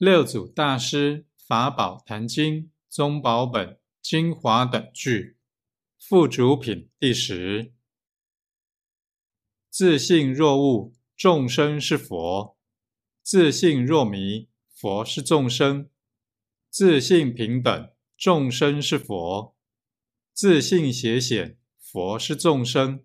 六祖大师法宝坛经宗宝本精华等句附主品第十。自信若悟，众生是佛；自信若迷，佛是众生；自信平等，众生是佛；自信邪显，佛是众生。